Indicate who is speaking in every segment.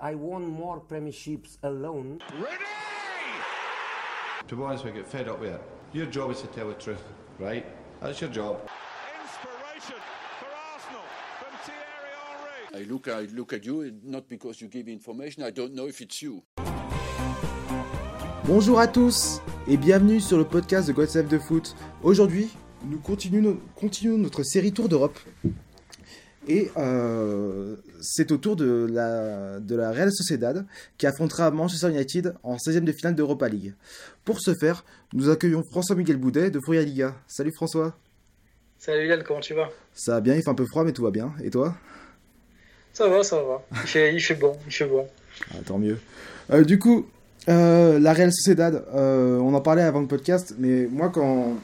Speaker 1: I won more premierships alone.
Speaker 2: To be honest, we get fed up with it. Your job is to tell the truth, right? That's your job.
Speaker 3: Inspiration for Arsenal from Thierry Henry.
Speaker 4: I look, I look at you, not because you give information, I don't know if it's you.
Speaker 5: Bonjour à tous et bienvenue sur le podcast de God Save the Foot. Aujourd'hui, nous continuons, continuons notre série Tour d'Europe. Et euh, c'est au tour de la, de la Real Sociedad qui affrontera Manchester United en 16e de finale d'Europa League. Pour ce faire, nous accueillons François-Miguel Boudet de Fouria Liga. Salut François.
Speaker 6: Salut Yann, comment tu vas?
Speaker 5: Ça va bien, il fait un peu froid mais tout va bien. Et toi?
Speaker 6: Ça va, ça va. Il fait, il fait bon, il fait bon.
Speaker 5: Ah, tant mieux. Euh, du coup, euh, la Real Sociedad, euh, on en parlait avant le podcast, mais moi quand,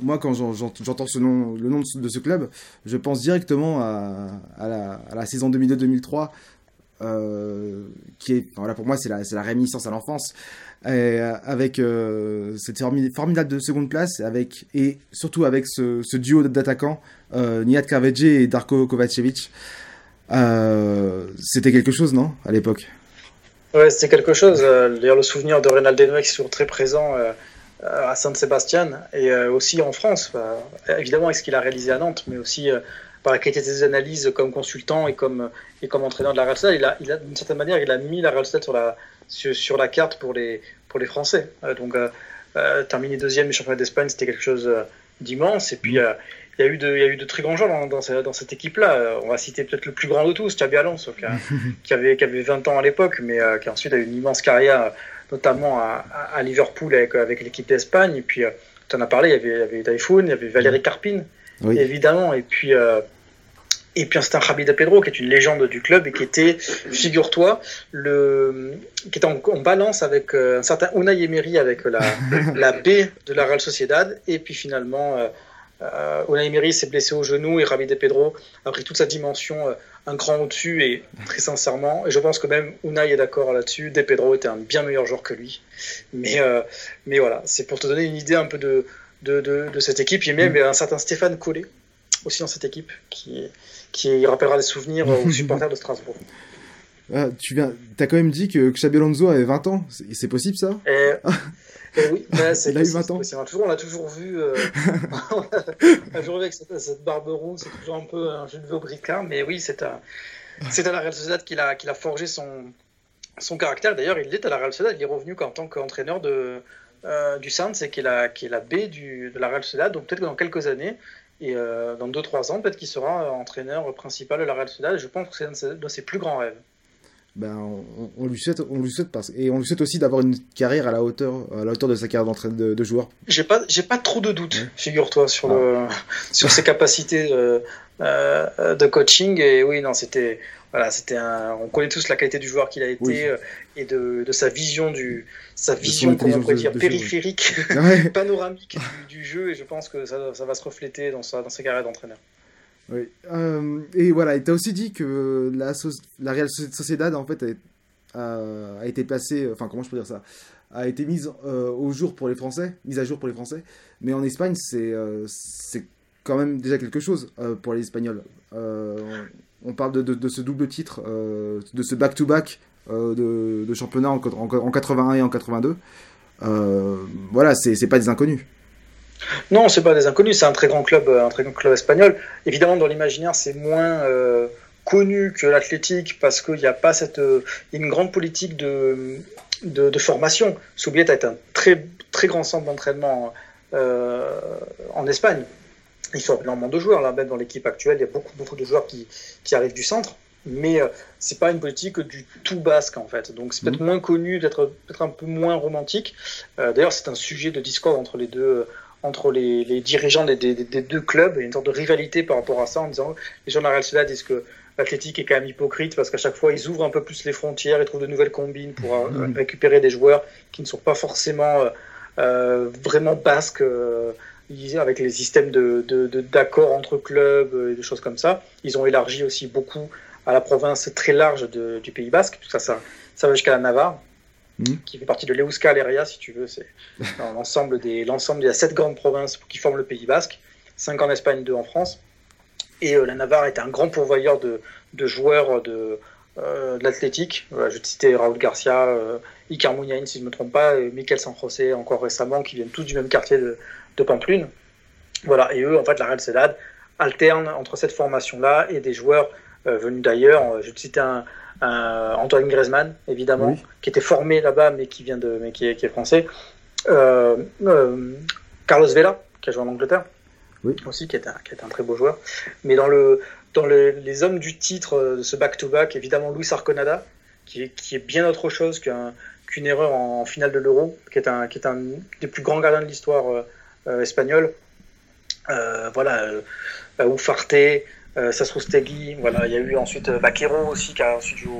Speaker 5: moi, quand j'en- j'ent- j'entends le nom de ce, club, je pense directement à, la, saison 2002-2003, euh, qui est, pour moi, c'est la, réminiscence à l'enfance, euh, avec euh, cette formi- formidable de seconde place, avec, et surtout avec ce, duo d'attaquants, euh, Nihat et Darko Kovacevic. C'était quelque chose, non, à l'époque?
Speaker 6: Ouais, c'était quelque chose. D'ailleurs, le souvenir de Reynaldo qui est toujours très présent à Saint-Sébastien et euh, aussi en France. Évidemment, avec ce qu'il a réalisé à Nantes, mais aussi euh, par la qualité de ses analyses comme consultant et comme, et comme entraîneur de la Real Sociedad. Il a, il a d'une certaine manière, il a mis la Real Sociedad sur la, sur, sur la carte pour les, pour les Français. Euh, donc, euh, euh, terminer deuxième du championnat d'Espagne, c'était quelque chose euh, d'immense. Et puis, euh, il y, a eu de, y a eu de très grands joueurs dans, dans, ce- dans cette équipe-là. Euh, On va citer peut-être le plus grand de tous, Xabi Alonso, qui, a- qui avait, qui avait 20 ans à l'époque, mais euh, qui ensuite a eu une immense carrière, euh, notamment à, Liverpool avec, avec l'équipe d'Espagne. Et puis, tu en as parlé, il y avait, il y avait Typhoon, il y avait Valérie Carpine,
Speaker 5: Oui.
Speaker 6: évidemment. Et puis, euh, et puis c'était un Khabib Pedro, qui est une légende du club et qui était, figure-toi, le, qui était en, en balance avec euh, un certain Unai Emery avec la, la B de la Real Sociedad. Et puis finalement, euh, euh, Unai Emery s'est blessé au genou et Rabi de Pedro a pris toute sa dimension euh, un cran au-dessus et très sincèrement, et je pense que même Unai est d'accord là-dessus, De Pedro était un bien meilleur joueur que lui. Mais, euh, mais voilà, c'est pour te donner une idée un peu de, de, de, de cette équipe. Il y a même un certain Stéphane Collet aussi dans cette équipe qui, qui rappellera des souvenirs aux supporters de Strasbourg.
Speaker 5: Ah, tu viens, t'as quand même dit que Xabi Alonso avait 20 ans. C'est c'est possible ça?
Speaker 6: Et, et oui, bah, c'est
Speaker 5: Il a eu
Speaker 6: possible,
Speaker 5: 20 ans.
Speaker 6: c'est possible. On a toujours, on l'a toujours vu, euh, on a toujours vu avec cette, cette barbe rouge, c'est toujours un peu un jeu de Bricard, mais oui, c'est à, c'est à la Real Sociedad qu'il a, qu'il a forgé son, son caractère. D'ailleurs, il est à la Real Sociedad, il est revenu en tant qu'entraîneur de, euh, du Saints, et qui est la, qui est la B du, de la Real Sociedad, donc peut-être que dans quelques années, et euh, dans 2-3 ans, peut-être qu'il sera entraîneur principal de la Real Sociedad, je pense que c'est un de ses plus grands rêves.
Speaker 5: Ben, on, on lui souhaite, on lui souhaite parce, et on lui souhaite aussi d'avoir une carrière à la hauteur, à la hauteur de sa carrière d'entraîneur de, de joueur.
Speaker 6: J'ai pas, j'ai pas trop de doutes,
Speaker 5: Ouais.
Speaker 6: figure-toi, sur le, sur ses capacités euh, euh, de coaching. Et oui, non, c'était, voilà, c'était un, on connaît tous la qualité du joueur qu'il a été
Speaker 5: Oui.
Speaker 6: euh, et de, de sa vision du, sa vision, comment on pourrait dire, périphérique,
Speaker 5: Ouais.
Speaker 6: panoramique du, du jeu. Et je pense que ça, ça va se refléter dans sa, dans sa carrière d'entraîneur.
Speaker 5: Oui. Euh, et voilà, et t'as aussi dit que la, Real Sociedad en fait a, été placée, enfin comment je peux dire ça, a été mise euh, au jour pour les Français, mise à jour pour les Français. Mais en Espagne, c'est euh, quand même déjà quelque chose euh, pour les Espagnols. Euh, on, parle de, de- ce double titre, euh, de ce back-to-back euh, de, championnat en, en, en 81 et en 82. Euh, voilà, c'est pas des inconnus.
Speaker 6: Non, c'est pas des inconnus, c'est un très grand club, euh, un très grand club espagnol. Évidemment, dans l'imaginaire, c'est moins euh, connu que l'athlétique parce qu'il n'y a pas cette, euh, a une grande politique de, de, de formation. Soubiet est un très très grand centre d'entraînement euh, en Espagne. Il faut énormément de joueurs là, même dans l'équipe actuelle, il y a beaucoup beaucoup de joueurs qui, qui arrivent du centre. Mais euh, c'est pas une politique du tout basque en fait, donc c'est peut-être moins connu, peut-être peut-être un peu moins romantique. Euh, D'ailleurs, c'est un sujet de discorde entre les deux, entre les, les dirigeants des, des, des, deux clubs. Il y a une sorte de rivalité par rapport à ça en disant les gens de la Real Sociedad disent que l'Athletic est quand même hypocrite parce qu'à chaque fois ils ouvrent un peu plus les frontières, ils trouvent de nouvelles combines pour euh,
Speaker 5: Mhm.
Speaker 6: récupérer des joueurs qui ne sont pas forcément euh, euh, vraiment basques. euh, avec les systèmes de, de, de- d'accords entre clubs et des choses comme ça. Ils ont élargi aussi beaucoup à la province très large de- du Pays Basque, tout ça, ça, ça va jusqu'à la Navarre,
Speaker 5: Mhm.
Speaker 6: qui fait partie de l'Euskal Area, si tu veux. C'est l'ensemble des, l'ensemble, a sept grandes provinces qui forment le Pays Basque, cinq en Espagne, deux en France. Et euh, la Navarre est un grand pourvoyeur de, de joueurs de, de l'Athletic. je vais te citer Raúl Garcia, Icar Muniain, si je ne me trompe pas, et Michael San José encore récemment, qui viennent tous du même quartier de, de Pamplune. Voilà, et eux, en fait, la Real Sociedad alterne entre cette formation-là et des joueurs venus d'ailleurs. Je vais te citer un, Antoine Griezmann, évidemment, qui était formé là-bas, mais qui vient de, mais qui est, qui est français. Carlos Vela, qui a joué en Angleterre, oui. aussi, qui est, un, qui est un très beau joueur. Mais dans, le, dans les hommes du titre de ce back-to-back, évidemment, Luis Arconada, qui est, qui est bien autre chose qu'une erreur en, finale de l'Euro, qui, est un, qui est un des plus grands gardiens de l'histoire euh, euh, espagnole. Euh, voilà, euh, Ufarte, euh, Sasrustegui, voilà, il y a eu ensuite Vaquero aussi, qui a ensuite joué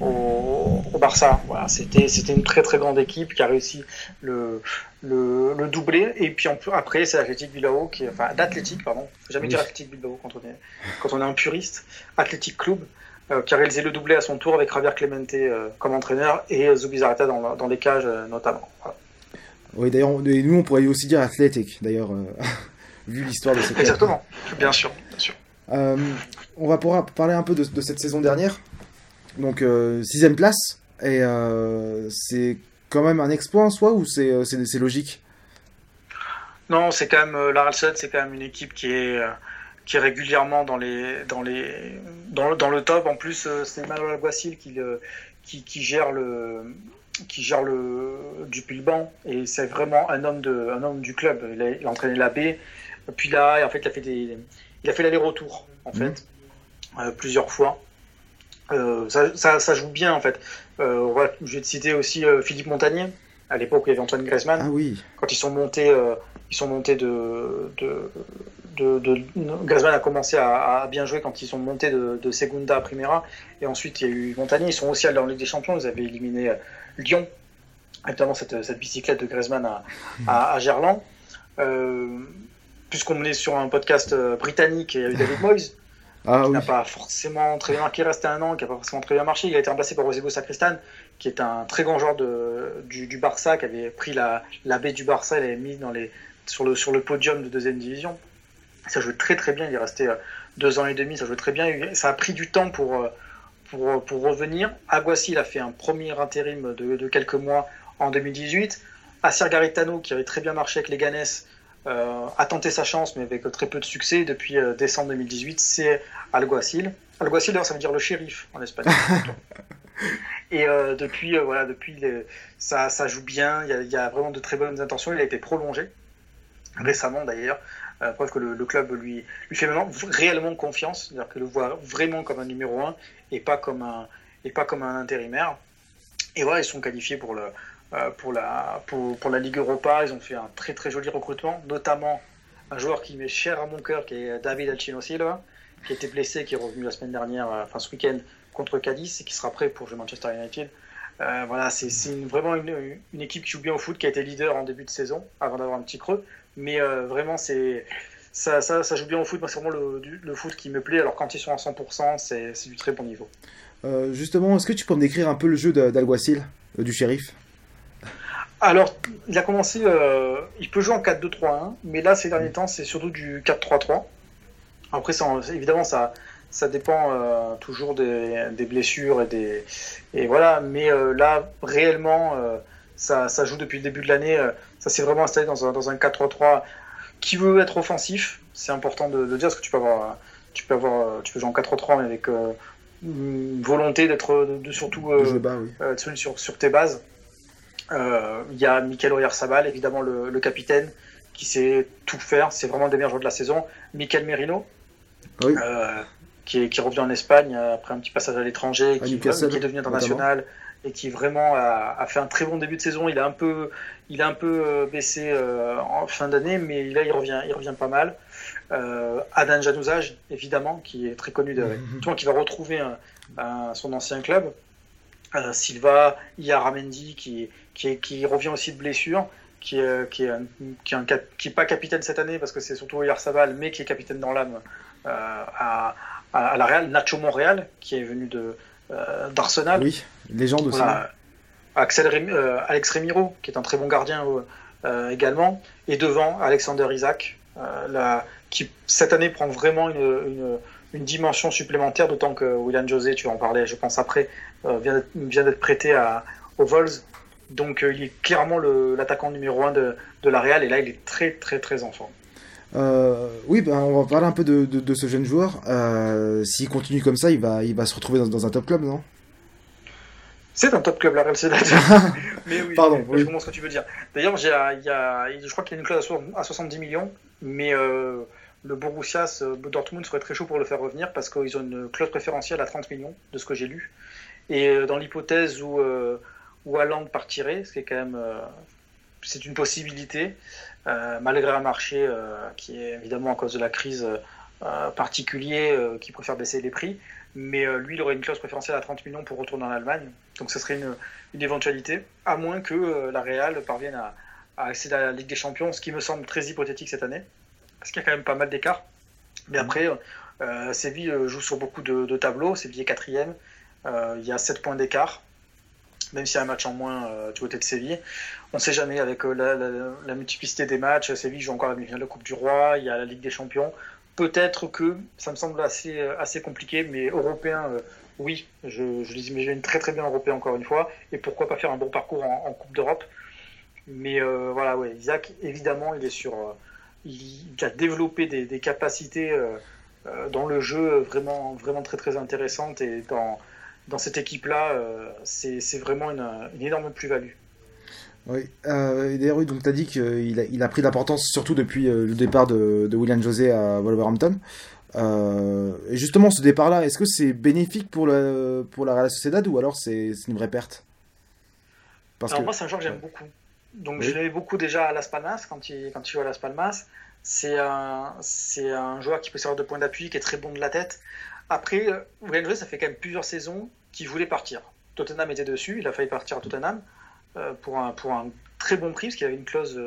Speaker 6: au, au, au Barça. Voilà, c'était c'était une très très grande équipe qui a réussi le le, le doublé. Et puis après, c'est l'Athletic Bilbao, qui, enfin l'Athletic, pardon. Faut jamais dire Athletic Bilbao quand on est quand on est un puriste. Athletic Club. Euh, qui a réalisé le doublé à son tour avec Javier Clemente euh, comme entraîneur et Zubizarreta dans, dans les cages euh, notamment. Voilà.
Speaker 5: Oui, d'ailleurs, nous on pourrait aussi dire Athletic, d'ailleurs, vu l'histoire de cette
Speaker 6: Exactement, bien sûr, sûr.
Speaker 5: on va pouvoir parler un peu de, cette saison dernière. Donc, sixième place, et c'est quand même un exploit en soi ou c'est logique?
Speaker 6: Non, c'est quand même, la Real c'est quand même une équipe qui est régulièrement dans le top. En plus, euh, c'est Manuel Alguacil qui, qui, gère le qui gère le du Pilban et c'est vraiment un homme de un homme du club. Il a, il a entraîné la B, puis là, en fait, il a fait des il a fait l'aller-retour en fait mmh. euh, plusieurs fois. Euh, ça, ça, ça, joue bien en fait. Euh, je vais te citer aussi Philippe Montagnier à l'époque où il y avait Antoine Griezmann.
Speaker 5: Ah oui.
Speaker 6: Quand ils sont montés, ils sont montés de, de de, de, Griezmann a commencé à, à, bien jouer quand ils sont montés de, de, Segunda à Primera. Et ensuite, il y a eu Montagnier. Ils sont aussi allés en Ligue des Champions. Ils avaient éliminé Lyon, notamment cette, cette bicyclette de Griezmann à, à, à Gerland. Euh, Puisqu'on est sur un podcast euh, britannique, il y a eu David Moyes. Ah, qui oui. n'a pas forcément très bien, est resté un an, qui n'a pas forcément très bien marché. Il a été remplacé par Rosego Sacristan, qui est un très grand joueur de, du, du Barça, qui avait pris la, la baie du Barça, il l'avait mis dans les, sur, le, sur le podium de deuxième division. Ça jouait très très bien. Il est resté euh, deux ans et demi. Ça jouait très bien. Ça a pris du temps pour, euh, pour, pour revenir. Aguassi, il a fait un premier intérim de, de quelques mois en 2018. Acer Garitano, qui avait très bien marché avec les Ganes, euh, a tenté sa chance, mais avec très peu de succès. Depuis euh, décembre 2018, c'est Alguacil. Alguacil, d'ailleurs, ça veut dire le shérif en espagnol. et euh, depuis, voilà, depuis les, ça, ça joue bien. Il y, a, il y, a, vraiment de très bonnes intentions. Il a été prolongé récemment, d'ailleurs. Preuve que le, le, club lui, lui fait maintenant réellement confiance, c'est-à-dire qu'il le voit vraiment comme un numéro 1 et pas comme un, et pas comme un intérimaire. Et voilà, ils sont qualifiés pour, le, pour, la, pour, la Ligue Europa. Ils ont fait un très très joli recrutement, notamment un joueur qui m'est cher à mon cœur, qui est David Alcino Silva, qui était blessé, qui est revenu la semaine dernière, euh, enfin ce week-end, contre Cadiz et qui sera prêt pour jouer Manchester United. Euh, voilà, c'est vraiment une, une, équipe qui joue bien au foot, qui a été leader en début de saison, avant d'avoir un petit creux. Mais euh, vraiment, c'est ça, ça, joue bien au foot. C'est vraiment le, foot qui me plaît. Alors, quand ils sont à 100%, c'est du très bon niveau.
Speaker 5: Euh, justement, est-ce que tu peux me décrire un peu le jeu d'Alguacil, euh, du shérif?
Speaker 6: Alors, il a commencé. Euh, il peut jouer en 4-2-3-1, mais là, ces derniers temps, c'est surtout du 4-3-3. Après, ça, évidemment, ça, ça dépend euh, toujours des, des, blessures et des. Et voilà, mais euh, là, réellement, ça, ça, joue depuis le début de l'année ça s'est vraiment installé dans un, dans un 4-3-3 qui veut être offensif. C'est important de, de, dire parce que tu peux avoir, tu peux avoir, tu peux jouer en 4-3-3 mais avec euh, une volonté d'être de, de, surtout euh,
Speaker 5: bas, oui.
Speaker 6: euh, sur, sur tes bases. Euh, il y a Michael Oyarzabal, évidemment le, le, capitaine, qui sait tout faire. C'est vraiment le des meilleurs joueurs de la saison. Michael Merino,
Speaker 5: oui.
Speaker 6: Euh, qui, revient en Espagne après un petit passage à l'étranger, qui, qui, est devenu international et qui vraiment a, a, fait un très bon début de saison. Il a un peu, il a un peu euh, baissé euh, en fin d'année, mais là il revient, il revient pas mal. Euh, Adan Janouzaj, évidemment, qui est très connu, de, mm-hmm. qui va retrouver un, un, son ancien club. Euh, Silva, Iaramendi, qui, qui, qui revient aussi de blessure, qui, est, qui, est, qui, est un, qui est pas capitaine cette année parce que c'est surtout Yarsabal, mais qui est capitaine dans l'âme à, à, à, la Real. Nacho Montréal, qui est venu de d'Arsenal.
Speaker 5: Oui, légende aussi.
Speaker 6: Voilà. Axel euh, Alex Remiro, qui est un très bon gardien euh, également, et devant Alexander Isaac, euh, la, qui cette année prend vraiment une, une, une dimension supplémentaire, d'autant que William José, tu en parlais, je pense après, vient d'être prêté à, aux Vols. Donc il est clairement l'attaquant numéro 1 de, de la Real, et là il est très très très en forme.
Speaker 5: oui, ben, on va parler un peu de, de, ce jeune joueur. S'il continue comme ça, il va, il va se retrouver dans, dans un top club, non?
Speaker 6: C'est un top club, la Real Sociedad. mais oui,
Speaker 5: Pardon,
Speaker 6: je comprends ce que tu veux dire. D'ailleurs, je crois qu'il y a une clause à 70 millions, mais euh, le Borussia, Dortmund serait très chaud pour le faire revenir parce qu'ils ont une clause préférentielle à 30 millions, de ce que j'ai lu. Et euh, dans l'hypothèse où, euh, où Haaland partirait, ce qui est quand même. c'est une possibilité, malgré un marché qui est évidemment à cause de la crise particulier, qui préfère baisser les prix mais euh, lui, il aurait une clause préférentielle à 30 millions pour retourner en Allemagne. Donc ce serait une, une éventualité, à moins que euh, la Real parvienne à, accéder à la Ligue des Champions, ce qui me semble très hypothétique cette année, parce qu'il y a quand même pas mal d'écart. Mais après, euh, Séville joue sur beaucoup de, tableaux, Séville est quatrième, il y a 7 points d'écart, même s'il y a un match en moins du côté de Séville. On ne sait jamais avec la, multiplicité des matchs, Séville joue encore la Coupe du Roi, il y a la Ligue des Champions peut-être que ça me semble assez, euh, assez compliqué, mais européen, euh, oui, je, je les imagine très très bien européen encore une fois, et pourquoi pas faire un bon parcours en, Coupe d'Europe. Mais euh, voilà, ouais, Isaac, évidemment, il est sur, il, a développé des, capacités dans le jeu vraiment, vraiment très très intéressantes, et dans, dans cette équipe-là, c'est vraiment une, une énorme plus-value.
Speaker 5: Oui, euh, d'ailleurs, donc tu as dit qu'il a, il a pris d'importance surtout depuis euh, le départ de, de, William José à Wolverhampton. Euh, et justement, ce départ-là, est-ce que c'est bénéfique pour, le, pour la Real Sociedad ou alors c'est une vraie perte?
Speaker 6: Parce alors, moi, c'est un joueur que j'aime beaucoup. Donc, je l'aimais beaucoup déjà à Las Palmas, quand il, quand il joue à Las Palmas. C'est un, un joueur qui peut servir de point d'appui, qui est très bon de la tête. Après, euh, William José, ça fait quand même plusieurs saisons qu'il voulait partir. Tottenham était dessus, il a failli partir à Tottenham. Euh, pour, un, pour un très bon prix, parce qu'il avait une clause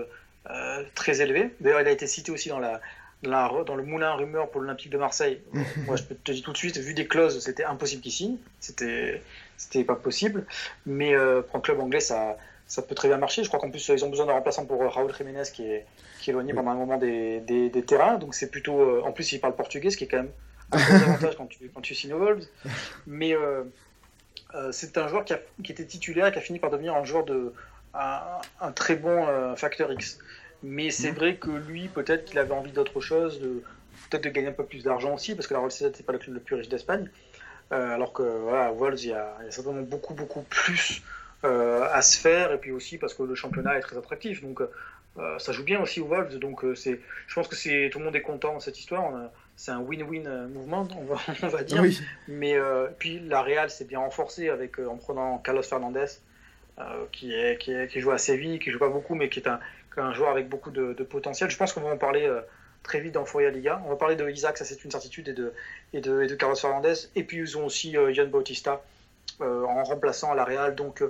Speaker 6: euh, très élevée. D'ailleurs, il a été cité aussi dans, la, dans, le moulin rumeur pour l'Olympique de Marseille. Moi, je peux te dire tout de suite, vu des clauses, c'était impossible qu'il signe. C'était, pas possible. Mais euh, pour un club anglais, ça, ça peut très bien marcher. Je crois qu'en plus, ils ont besoin d'un remplaçant pour Raúl Jiménez qui est, qui est éloigné pendant un moment des, des, terrains. Donc, c'est plutôt. en plus, il parle portugais, ce qui est quand même un gros avantage quand tu, quand tu signes aux Wolves. Mais. Euh, c'est un joueur qui, était titulaire et qui a fini par devenir un joueur de un, très bon euh, facteur X. Mais c'est mhm. vrai que lui, peut-être qu'il avait envie d'autre chose, de peut-être de gagner un peu plus d'argent aussi, parce que la Real Sociedad n'est pas le club le plus riche d'Espagne. Euh, alors que voilà, à Wolves, il y, a, certainement beaucoup beaucoup plus à se faire, et puis aussi parce que le championnat est très attractif. Donc ça joue bien aussi aux Wolves. Donc c'est, je pense que c'est tout le monde est content dans cette histoire. On a, c'est un win-win euh, mouvement, on va, on va dire. Mais euh, puis la Real s'est bien renforcée avec, euh, en prenant Carlos Fernandez, qui, est, qui, est, qui, joue à Séville, qui joue pas beaucoup, mais qui est un, un joueur avec beaucoup de, potentiel. Je pense qu'on va en parler très vite dans Foya Liga. On va parler de Isaac, ça c'est une certitude, et de, et de, et de Carlos Fernandez. Et puis ils ont aussi Yann Bautista en remplaçant à la Real. Donc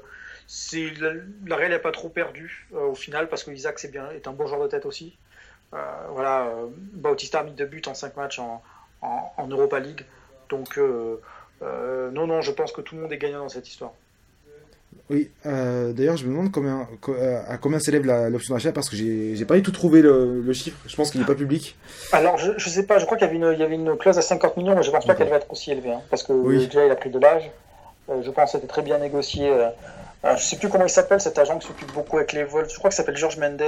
Speaker 6: c'est la, Real n'est pas trop perdu au final parce que Isaac c'est bien, est un bon joueur de tête aussi. Euh, voilà, euh, Bautista a mis deux buts en cinq matchs en, en, Europa League. Donc, euh, non, non, je pense que tout le monde est gagnant dans cette histoire.
Speaker 5: Oui, d'ailleurs, je me demande combien, à combien s'élève l'option d'achat parce que j'ai pas du tout trouvé le, chiffre. Je pense qu'il n'est pas public.
Speaker 6: Alors, je, je sais pas, je crois qu'il y, avait une, il y avait une clause à 50 millions, mais je pense pas qu'elle va être aussi élevée hein, parce que déjà il a pris de l'âge. je pense que c'était très bien négocié je sais plus comment il s'appelle, cet agent qui s'occupe beaucoup avec les vols. Je crois qu'il s'appelle Georges Mendes.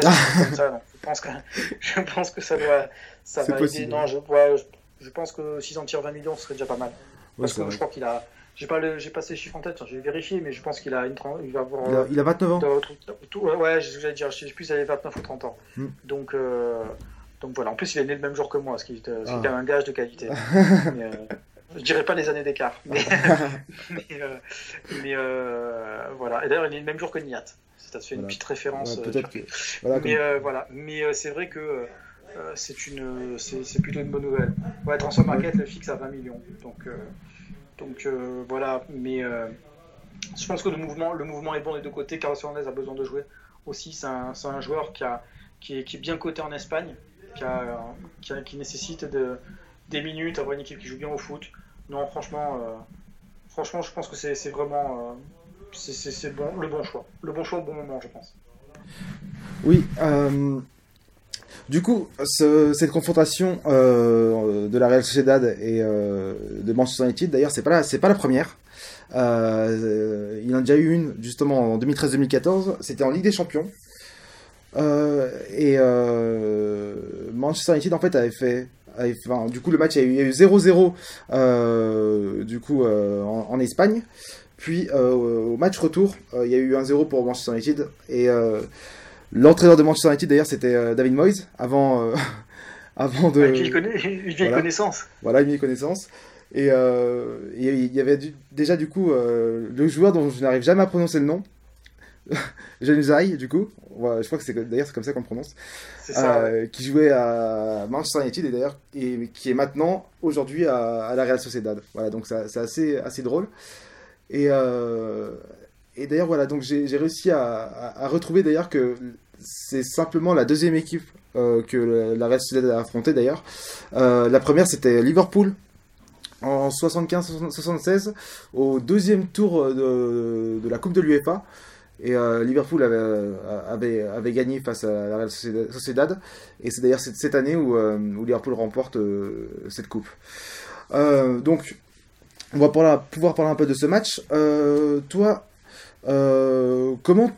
Speaker 6: ça, je, pense que, je pense que ça doit ça va aider. Non, je, je, pense que s'ils en tirent 20 millions, ce serait déjà pas mal. Parce que je crois qu'il a. J'ai pas, le, pas ces chiffres en tête, j'ai vérifié, mais je pense qu'il a une il va avoir.
Speaker 5: Il a, il a 29 ans.
Speaker 6: ouais, j'allais dire, je sais plus s'il avait 29 ou 30 ans. Hmm. Donc, euh, donc voilà. En plus, il est né le même jour que moi, ce qui est, ah. un gage de qualité. mais, euh, je dirais pas les années d'écart, mais, mais, euh, euh, voilà. Et d'ailleurs, il est le même jour que Niat. Ça te fait une petite référence. Euh, mais voilà. Mais c'est vrai que c'est une, c'est plutôt une bonne nouvelle. Ouais, Transfer Market le fixe à 20 millions. Donc, donc voilà. Mais je pense que le mouvement, le mouvement est bon des deux côtés. Carlos Fernandez a besoin de jouer aussi. C'est un, un, joueur qui, a, qui, est, qui est bien coté en Espagne, qui, a, qui, qui nécessite de des minutes, avoir une équipe qui joue bien au foot. Non, franchement, euh, franchement, je pense que c'est vraiment euh, c'est bon, le bon choix. Le bon choix au bon moment, je pense.
Speaker 5: Oui. Euh, Du coup, ce- cette confrontation de la Real Sociedad et de Manchester United, d'ailleurs, c'est pas la, pas la première. Euh, il en a déjà eu une justement en 2013-2014. C'était en Ligue des Champions. Et Manchester United en fait avait fait, enfin, du coup le match il y a eu- il y a eu 0-0 euh, du coup euh, en, en Espagne. Puis euh, au match retour, euh, il y a eu 1-0 pour Manchester United et euh, L'entraîneur de Manchester United d'ailleurs c'était euh, David Moyes avant, euh, avant de
Speaker 6: vieille, conna- une vieille
Speaker 5: voilà.
Speaker 6: connaissance.
Speaker 5: voilà une vieille connaissance et euh, il y avait du- déjà du coup euh, le joueur dont je n'arrive jamais à prononcer le nom Januzaj du coup je crois que c'est d'ailleurs c'est comme ça qu'on le prononce
Speaker 6: ouais.
Speaker 5: euh, qui jouait à Manchester United et d'ailleurs et qui est maintenant aujourd'hui à, à la Real Sociedad. Voilà, donc c'est assez assez drôle. Et euh, et d'ailleurs voilà, donc j'ai réussi à, à- à retrouver d'ailleurs que c'est simplement la deuxième équipe euh, que la- Real Sociedad a affrontée d'ailleurs. La première c'était Liverpool en 75-76 au deuxième tour de, de la Coupe de l'UEFA. Et euh, Liverpool avait, euh, avait, avait gagné face à la Real Sociedad-. Et c'est d'ailleurs cette, cette année où, euh, où Liverpool remporte cette coupe. Donc, on va pouvoir parler un peu de ce match. Toi, comment,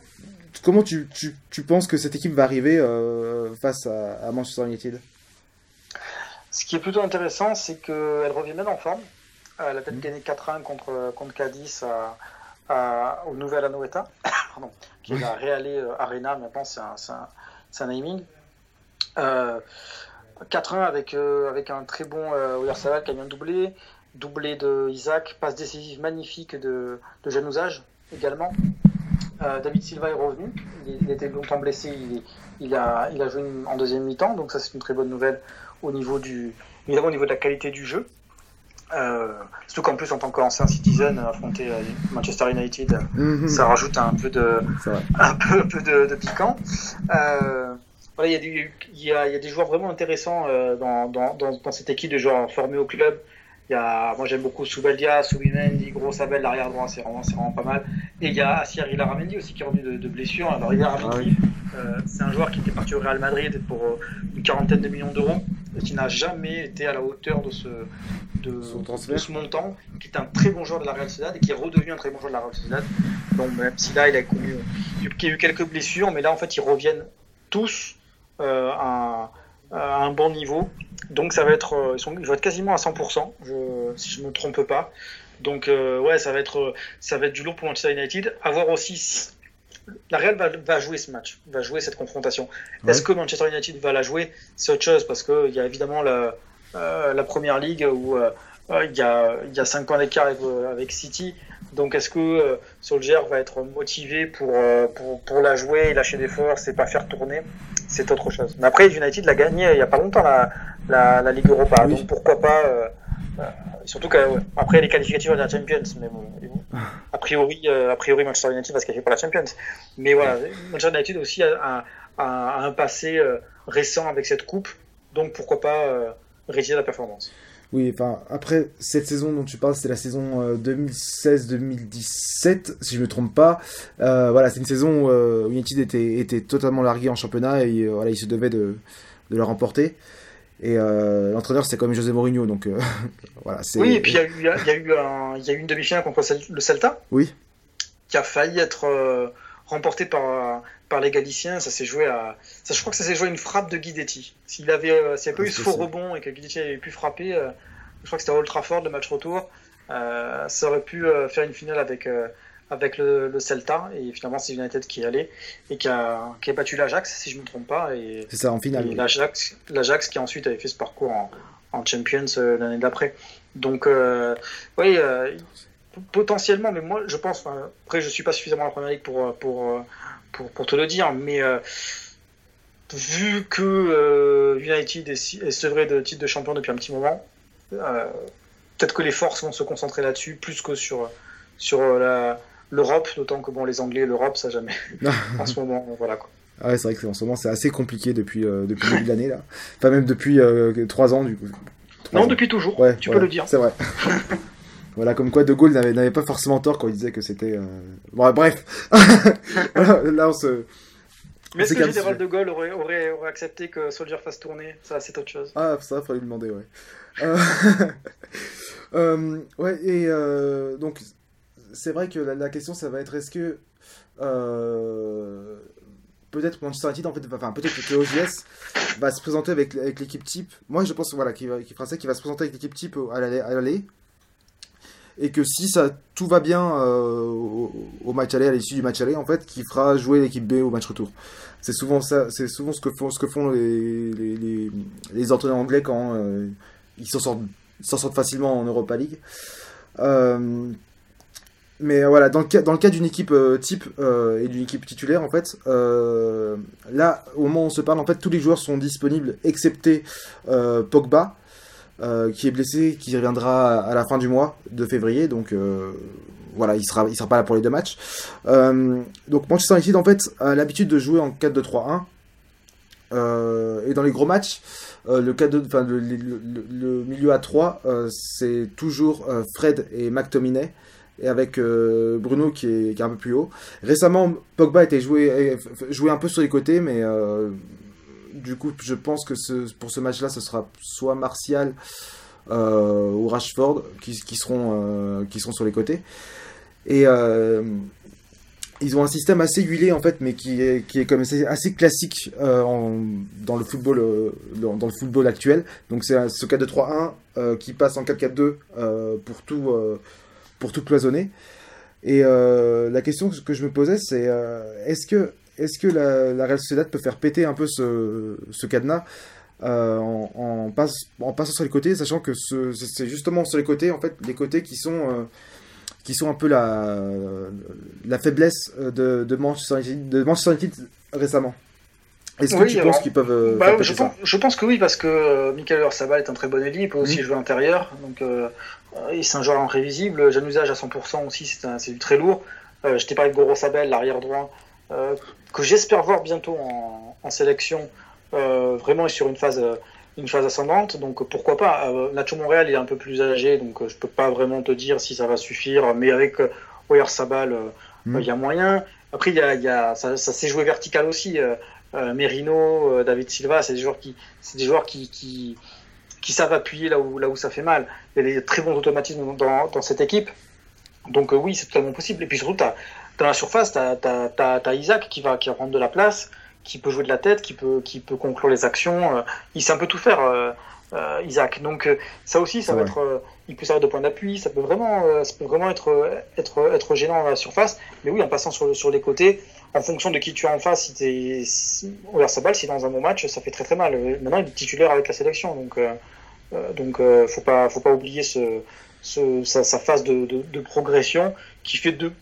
Speaker 5: comment tu, tu, tu penses que cette équipe va arriver euh, face à, à Manchester United?
Speaker 6: Ce qui est plutôt intéressant, c'est qu'elle revient bien en forme. Elle a peut-être
Speaker 5: Mhm.
Speaker 6: gagné 4-1 contre, contre Cadiz à, à- au Nouvel Anoeta, pardon, qui est la Reale Arena, maintenant c'est un, un, c'est un naming. Euh, 4-1 avec, euh, avec un très bon euh, Oyarzabal qui a un doublé, doublé de Isaac, passe décisive magnifique de, de Januzaj également. Euh, David Silva est revenu, il, il était longtemps blessé, il, il a, il a joué en deuxième mi-temps, donc ça c'est une très bonne nouvelle au niveau du, au niveau de la qualité du jeu. Euh, surtout qu'en plus en tant qu'ancien citizen affronter euh, Manchester United, ça rajoute un peu de, un peu, un peu de, de piquant. Euh, voilà, il y, a des- il y, a, y a des joueurs vraiment intéressants euh, dans, dans, dans, dans cette équipe de joueurs formés au club. Y a, moi j'aime beaucoup Soubeldia, Soubimendi, Gros Abel, l'arrière droit, c'est vraiment, vraiment pas mal. Et il y a Asier Ilaramendi aussi qui est revenu de, de blessure. Alors Ilaramendi, euh, c'est un joueur qui était parti au Real Madrid pour euh, une quarantaine de millions d'euros qui n'a jamais été à la hauteur de ce, de, ce montant, qui est un très bon joueur de la Real Sociedad et qui est redevenu un très bon joueur de la Real Sociedad. Donc même si là il a connu, il a eu quelques blessures, mais là en fait ils reviennent tous euh, à, à un bon niveau. Donc ça va être, euh, ils, sont, ils vont être quasiment à 100%, je, si je me trompe pas. Donc euh, ouais, ça va être, ça va être du lourd pour Manchester United. À voir aussi si la Real va, va jouer ce match, va jouer cette confrontation.
Speaker 5: Ouais.
Speaker 6: Est-ce que Manchester United va la jouer? C'est autre chose parce que il y a évidemment la, euh, la première ligue où euh, euh, il y a il y a cinq points d'écart avec, euh, avec City. Donc est-ce que euh, Solskjaer va être motivé pour, euh, pour pour la jouer, et lâcher des forces et pas faire tourner? C'est autre chose. Mais après United l'a gagné il y a pas longtemps la la, la Ligue Europa.
Speaker 5: Oui.
Speaker 6: Donc pourquoi pas euh, euh, Surtout que ouais, après les qualificatifs de la Champions, mais bon, et bon, a priori, euh, a priori Manchester United va se qualifier pour la Champions. Mais voilà, Manchester United aussi a, a- a un passé euh, récent avec cette coupe, donc pourquoi pas euh, réussir la performance.
Speaker 5: Oui, enfin, après, cette saison dont tu parles, c'était la saison euh, 2016-2017, si je me trompe pas. Euh, voilà, c'est une saison où euh, United était, était totalement largué en championnat et voilà, il se devait de, de la remporter. Et euh, l'entraîneur, c'était quand même José Mourinho, donc euh, voilà. c'est
Speaker 6: Oui, et puis il y a eu, y a- y a eu, un- il y a eu une demi-finale contre le Cel- le Celta,
Speaker 5: Oui.
Speaker 6: qui a failli être euh, remportée par, par les Galiciens. Ça s'est joué à, ça, je crois que ça s'est joué à une frappe de Guidetti. S'il avait, euh, s'il n'y avait pas
Speaker 5: Ah,
Speaker 6: eu ce
Speaker 5: c'est
Speaker 6: faux rebond et que Guidetti avait pu frapper, euh, je crois que c'était à Old Trafford le match retour, ça aurait pu faire une finale avec. Avec le, le Celta et finalement c'est United qui est allé et qui a, qui a battu l'Ajax si je me trompe pas et,
Speaker 5: C'est ça, en finale. oui.
Speaker 6: l'Ajax, l'Ajax qui ensuite avait fait ce parcours en, en Champions euh, l'année d'après. Donc, euh, oui, euh, potentiellement, mais moi, je pense, après, je suis pas suffisamment à la première ligue pour, pour, pour, pour te le dire, mais vu que United est, est sevré de titre de champion depuis un petit moment, peut-être que les forces vont se concentrer là-dessus plus que sur, sur la. L'Europe, d'autant que bon, les Anglais, l'Europe, ça jamais. en ce moment, voilà quoi.
Speaker 5: Ah ouais, c'est vrai que c'est- en ce moment, c'est assez compliqué depuis, euh, depuis le début de l'année, là. Enfin, même depuis 3 ans, du coup.
Speaker 6: Non,
Speaker 5: ans.
Speaker 6: depuis toujours,
Speaker 5: Ouais,
Speaker 6: tu peux le dire.
Speaker 5: C'est vrai. voilà, comme quoi De Gaulle n'avait pas forcément tort quand il disait que c'était. euh, Bon, bref. Voilà, là, on se.
Speaker 6: Mais est-ce que
Speaker 5: comme
Speaker 6: Général de Gaulle aurait, aurait, aurait accepté que Soldier fasse tourner? Ça, c'est autre chose.
Speaker 5: Ah, ça, fallait lui demander, ouais. Euh, euh, ouais, et euh, donc, c'est vrai que la, question, ça va être est-ce que. euh, peut-être Manchester United, en fait, enfin, peut-être que OGS va se présenter avec, avec l'équipe type. Moi, je pense voilà, qu'il qu'il fera qu'il va se présenter avec l'équipe type au- à l'aller. Et que si ça, tout va bien euh, au, match aller, à l'issue du match aller, en fait, qu'il fera jouer l'équipe B au match retour. C'est souvent ça, c'est souvent ce que font, ce que font les, les, les, entraîneurs anglais quand euh, ils s'en sortent, sortent facilement en Europa League. Euh, mais voilà, dans le cas, dans le cas d'une équipe euh, type euh, et d'une équipe titulaire, en fait, euh, là, au moment où on se parle, en fait, tous les joueurs sont disponibles, excepté euh, Pogba, euh, qui est blessé, qui reviendra à la fin du mois de février. Donc euh, voilà, il sera, il sera pas là pour les deux matchs. Euh, donc Manchester United, en fait, a l'habitude de jouer en 4-2-3-1. Euh, et dans les gros matchs, euh, le, 4-2 enfin, le, le- milieu à 3, euh, c'est toujours euh, Fred et McTominay. Et avec euh, Bruno qui est, qui est un peu plus haut. Récemment, Pogba était joué, joué un peu sur les côtés, mais euh, du coup, je pense que pour ce match-là, ce sera soit Martial euh, ou Rashford qui, seront, qui seront sur les côtés. Et ils ont un système assez huilé en fait, mais qui est, qui est comme assez classique dans le football, dans, le football actuel. Donc c'est ce 4-2-3-1 euh, qui passe en 4-4-2 euh, pour tout, pour tout cloisonner. Et euh, la question que je me posais, c'est euh, est-ce que, est-ce que la, la Real Sociedad peut faire péter un peu ce, ce cadenas euh, en, en, passant sur les côtés, sachant que ce- c'est justement sur les côtés, en fait, les côtés qui sont, qui sont un peu la, la faiblesse de Manchester United récemment. Est-ce que
Speaker 6: Oui,
Speaker 5: tu
Speaker 6: alors,
Speaker 5: penses qu'ils peuvent euh,
Speaker 6: Bah, je,
Speaker 5: ça
Speaker 6: pense, je pense que oui, parce que euh, Michael Oyarzabal est un très bon ailier, il peut aussi
Speaker 5: Mhm.
Speaker 6: jouer intérieur, donc euh, c'est un joueur imprévisible. Januzaj à 100% aussi, c'est un- c'est du très lourd. Euh, je t'ai parlé de Goro Sabel, l'arrière droit, euh, que j'espère voir bientôt en, en sélection, euh, vraiment sur une phase, une phase ascendante. Donc pourquoi pas. Euh, Nacho Montréal il est un peu plus âgé, donc je peux pas vraiment te dire si ça va suffire, mais avec Oyarzabal,
Speaker 5: Mhm.
Speaker 6: il y a moyen. Après, il y a, il y a, ça, ça s'est joué vertical aussi. Euh, Merino, euh, David Silva, c'est des joueurs qui, c'est des joueurs qui, qui, qui savent appuyer là où, là où ça fait mal. Il y a des très bons automatismes dans, dans cette équipe. Donc euh, oui, c'est totalement possible. Et puis surtout, t'as, dans la surface, tu as, Isaac qui va, qui va prendre de la place, qui peut jouer de la tête, qui peut, qui peut conclure les actions. il sait un peu tout faire, euh, Isaac. Donc ça aussi, ça va
Speaker 5: vrai.
Speaker 6: être, euh, il peut servir de point d'appui. Ça peut vraiment, euh, ça peut vraiment être, être, être gênant dans la surface. Mais oui, en passant sur, sur les côtés, en fonction de qui tu as en face, si t'es, Oyarzabal, si dans un bon match, ça fait très très mal. Euh, Maintenant, il est titulaire avec la sélection, donc, euh, euh, donc euh, faut pas, faut pas oublier ce, ce, sa, sa phase de, de, de progression qui fait de.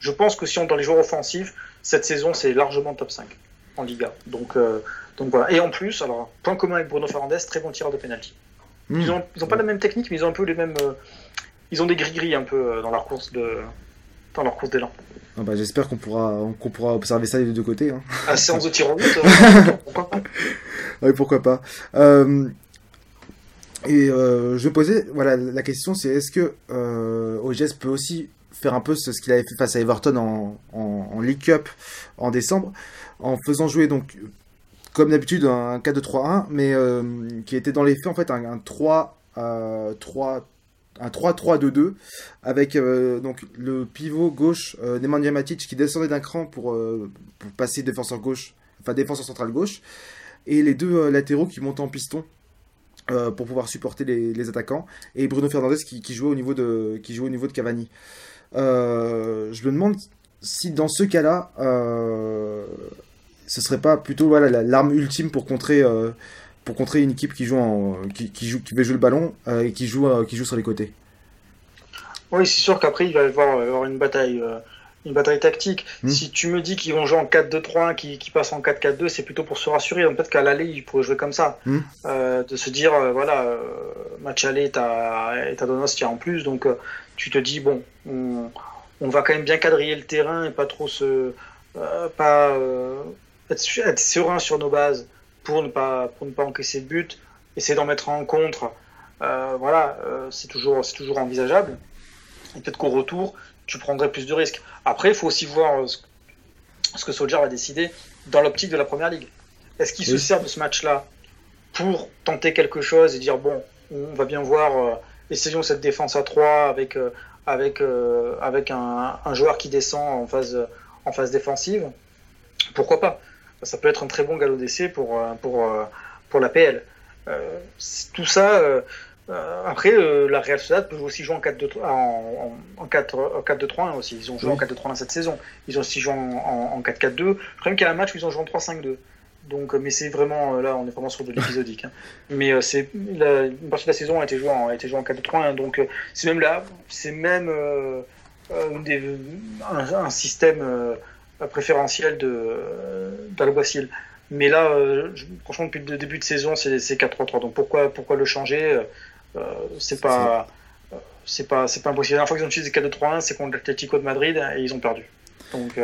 Speaker 6: Je pense que si on est dans les joueurs offensifs, cette saison c'est largement top 5 en Liga. Donc, euh, donc voilà. Et en plus, alors point commun avec Bruno Fernandes, très bon tireur de penalty.
Speaker 5: Hmm.
Speaker 6: Ils ont, ils ont pas la même technique, mais ils ont un peu les mêmes. euh, ils ont des gris-gris un peu dans leur course de, dans leur course d'élan.
Speaker 5: Ah bah, J'espère qu'on pourra, qu'on pourra observer ça des deux côtés. Hein.
Speaker 6: À séance de tir au but, euh, pourquoi pas
Speaker 5: Oui, pourquoi pas. Euh, et euh, je posais, voilà, la question c'est est-ce que euh, OGS peut aussi faire un peu ce, ce qu'il avait fait face à Everton en, en, en League Cup en décembre, en faisant jouer donc comme d'habitude un 4-2-3-1, mais qui était dans les faits en fait un, un 3 euh, 3 un 3-3-2-2 avec euh, donc le pivot gauche euh, Nemanja Matic qui descendait d'un cran pour, euh, passer défenseur gauche, enfin défenseur central gauche et les deux euh, latéraux qui montaient en piston pour pouvoir supporter les, attaquants et Bruno Fernandes qui, jouait au niveau de qui jouait au niveau de Cavani. Je me demande si dans ce cas-là, ce serait pas plutôt voilà la- l'arme ultime pour contrer pour contrer une équipe qui joue en, qui, qui joue qui veut jouer le ballon euh, et qui joue euh, qui joue sur les côtés.
Speaker 6: Oui, c'est sûr qu'après, il va y avoir, euh, une bataille, une bataille tactique.
Speaker 5: Mm.
Speaker 6: Si tu me dis qu'ils vont jouer en 4-2-3-1, qui, qui passent en 4-4-2, c'est plutôt pour se rassurer. Peut-être qu'à l'aller, ils pourraient jouer comme ça.
Speaker 5: Mm.
Speaker 6: Euh, de se dire, voilà, match aller, t'as et t'as Donostia en plus. Donc, tu te dis, bon, on, on va quand même bien quadriller le terrain et pas trop se. pas être serein sur nos bases pour ne pas, pour ne pas encaisser de but. Essayer d'en mettre en contre. Euh, voilà, euh, c'est toujours, c'est toujours envisageable. Et peut-être qu'au retour, tu prendrais plus de risques. Après, il faut aussi voir euh, ce, ce que Soldier va décider dans l'optique de la première ligue. Est-ce qu'il se sert de ce match-là pour tenter quelque chose et dire bon, on va bien voir, euh, essayons cette défense à 3 avec, euh, avec, euh, avec un, un, joueur qui descend en phase, en phase défensive? Pourquoi pas? Ça peut être un très bon galop d'essai pour, pour, pour la PL. tout ça. après, la Real Sociedad peut aussi jouer en 4-2-3 en, en, 4-2-3 hein, aussi. Ils ont joué en 4-2-3 cette saison. Ils ont aussi joué en, en 4-4-2. Je crois même qu'il y a un match où ils ont joué en 3-5-2. Donc, mais c'est vraiment là, on est vraiment sur de l'épisodique. Hein. Mais c'est une partie de la saison a été jouée en, a été jouée en 4-3. Hein. donc c'est même là, c'est même euh, des, un, un, système euh, préférentiel de d'Alguacil. Mais là, je, franchement, depuis le début de saison, c'est 4-3-3. Donc pourquoi pourquoi le changer C'est pas c'est pas c'est pas impossible. La dernière fois qu'ils ont utilisé 4-2-3-1, c'est contre l'Atlético de Madrid et ils ont perdu. Donc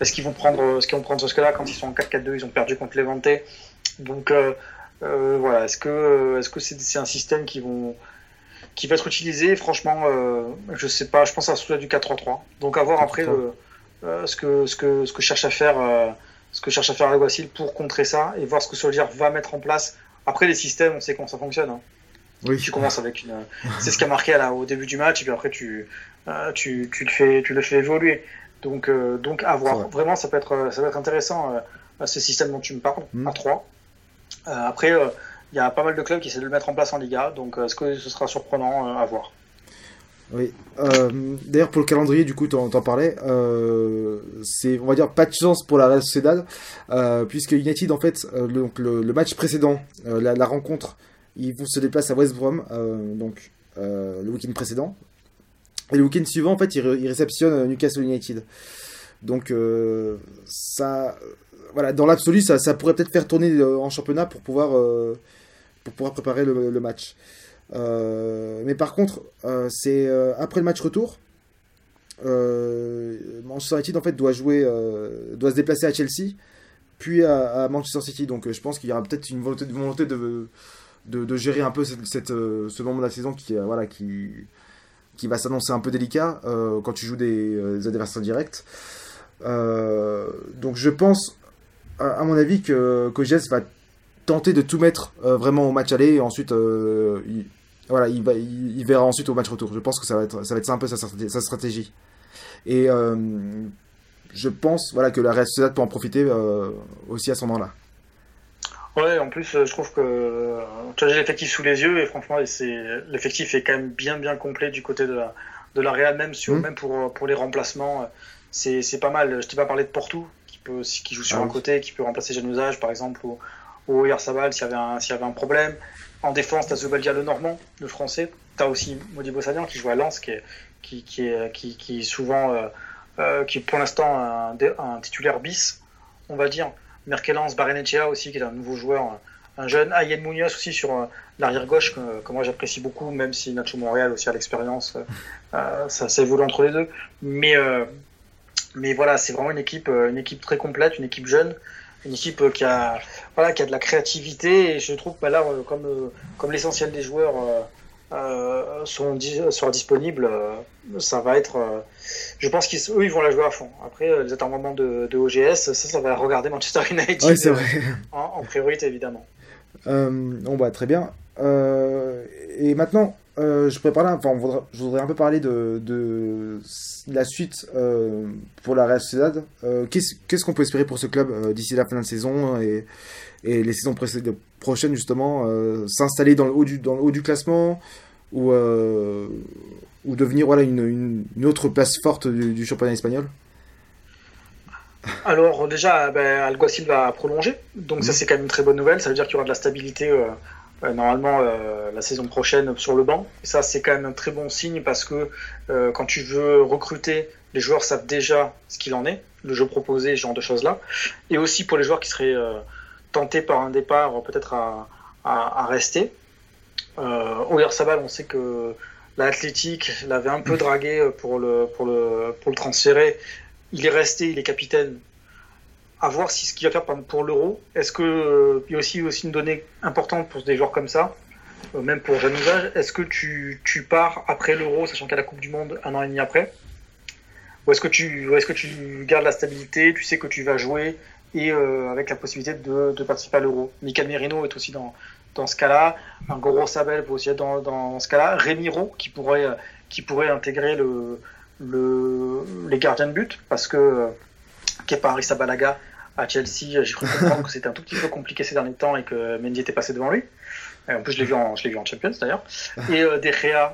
Speaker 6: est-ce qu'ils vont prendre ce qu'ils vont prendre ce là quand ils sont en 4-4-2 Ils ont perdu contre Levante. Donc euh, euh, voilà, est-ce que est-ce que c'est un système qui vont qui va être utilisé? Franchement, euh, je sais pas. Je pense à celui du 4-3-3. Donc à voir après ce que ce que ce que cherche à faire ce que cherche à faire Alguacil pour contrer ça et voir ce que Soldier va mettre en place. Après les systèmes, on sait comment ça fonctionne. Hein. Oui. Tu commences avec une. C'est ce qui a marqué là, au début du match, et puis après tu, tu, tu, le fais, tu le fais évoluer. Donc, euh, donc à voir. Vraiment, ça peut être, ça peut être intéressant, euh, ce système dont tu me parles, hmm. à 3. Euh, après, il y a pas mal de clubs qui essaient de le mettre en place en Liga, donc est-ce que ce sera surprenant à voir
Speaker 5: oui. D'ailleurs, pour le calendrier, du coup, tu en, parlais. c'est, on va dire, pas de chance pour la Real Sociedad, puisque United, en fait, le, donc le, match précédent, la, rencontre, ils vont se déplacer à West Brom, donc le week-end précédent, et le week-end suivant, en fait, il, réceptionne euh, Newcastle United. Donc, euh, ça, voilà, dans l'absolu, ça, pourrait peut-être faire tourner euh, en championnat pour pouvoir, pour pouvoir préparer le, match. Mais par contre, c'est après le match retour. Manchester United en fait doit jouer, doit se déplacer à Chelsea, puis à, Manchester City. Donc, je pense qu'il y aura peut-être une volonté, de, gérer un peu cette, ce moment de la saison qui, voilà, qui qui va s'annoncer un peu délicat euh, quand tu joues des, euh, adversaires directs. Euh, donc je pense, à, mon avis, que Kogès va tenter de tout mettre vraiment au match aller et ensuite il, voilà, il, va, il, verra ensuite au match retour. Je pense que ça va être ça, va être un peu sa, sa stratégie. Et je pense voilà, que la Real Sociedad peut en profiter aussi à ce moment-là.
Speaker 6: Ouais, en plus, euh, je trouve que euh, tu as l'effectif sous les yeux et franchement, l'effectif est quand même bien bien complet du côté de la, de la Real, même, sur, mmh. même pour, pour les remplacements. C'est pas mal. Je t'ai pas parlé de Porto, qui, peut, qui joue sur ah un côté, qui peut remplacer Januzaj, par exemple, ou, ou Yarsabal s'il y, avait un, y avait un problème. En défense, tu as Zubaldia le Normand, le français. Tu as aussi Modibo Sadian qui joue à Lens, qui est, qui, qui est, qui, qui souvent, euh, euh, qui est pour l'instant un, un titulaire bis, on va dire. Merkelans, Barenechea aussi, qui est un nouveau joueur, un jeune. Ayen Munoz aussi sur euh, l'arrière gauche, que, moi j'apprécie beaucoup, même si Nacho Montréal aussi a l'expérience. Euh, euh, ça s'évolue entre les deux. Mais, mais voilà, c'est vraiment une équipe, une équipe très complète, une équipe jeune, une équipe qui a, voilà, qui a de la créativité. Et je trouve que bah, là, comme, comme l'essentiel des joueurs euh, sont sera disponible, euh, ça va être. Euh, je pense qu'eux ils vont la jouer à fond. Après, les attendements de, de, OGS, ça, ça va regarder Manchester United En, priorité évidemment.
Speaker 5: bon bah très bien. et maintenant, je enfin, je voudrais un peu parler de, de la suite pour la Real Sociedad. Qu'est-ce qu'on peut espérer pour ce club d'ici la fin de saison et, et les saisons prochaines justement s'installer dans le haut du dans le haut du classement ou, euh, ou devenir voilà, une, une, autre place forte du, championnat espagnol?
Speaker 6: Alors déjà, ben, Alguacil va prolonger, donc ça mhm. c'est quand même une très bonne nouvelle. Ça veut dire qu'il y aura de la stabilité euh, euh, normalement la saison prochaine sur le banc. Et ça c'est quand même un très bon signe parce que quand tu veux recruter, les joueurs savent déjà ce qu'il en est, le jeu proposé, ce genre de choses là. Et aussi pour les joueurs qui seraient tentés par un départ peut-être à, à, rester, euh, Sabal, on sait que l'Athletic l'avait un peu dragué pour le, pour, le, pour le transférer. Il est resté, il est capitaine. À voir si ce qu'il va faire pour l'Euro. Est-ce qu'il euh, y a aussi, une donnée importante pour des joueurs comme ça, euh, même pour jeune usage Est-ce que tu, pars après l'Euro, sachant a la Coupe du Monde un an et demi après? Ou est-ce que, tu, que gardes la stabilité Tu sais que tu vas jouer et avec la possibilité de, participer à l'Euro? Michael Merino est aussi dans, dans ce cas-là. Un gros Sabel peut aussi être dans, dans ce cas-là. Rémiro qui pourrait, qui pourrait intégrer le, le, les gardiens de but parce que Kepa Arrizabalaga à Chelsea, j'ai cru comprendre que c'était un tout petit peu compliqué ces derniers temps et que Mendy était passé devant lui. En plus, je l'ai vu en, je vu en Champions d'ailleurs. Et euh,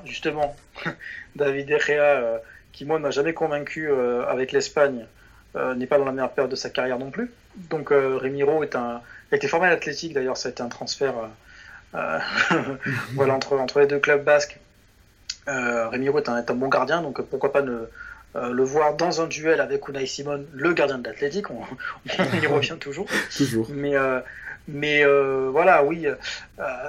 Speaker 6: justement, David De euh, qui moi ne m'a jamais convaincu euh, avec l'Espagne, euh, n'est pas dans la meilleure période de sa carrière non plus. Donc Remiro est un, a été formé à l'Athletic d'ailleurs, ça a été un transfert voilà, entre, entre les deux clubs basques. Remiro est un, est un bon gardien, donc pourquoi pas ne, euh, le voir dans un duel avec Unai Simon, le gardien de l'Athletic, on, on, y revient toujours.
Speaker 5: toujours.
Speaker 6: Mais, euh, mais euh, voilà, oui,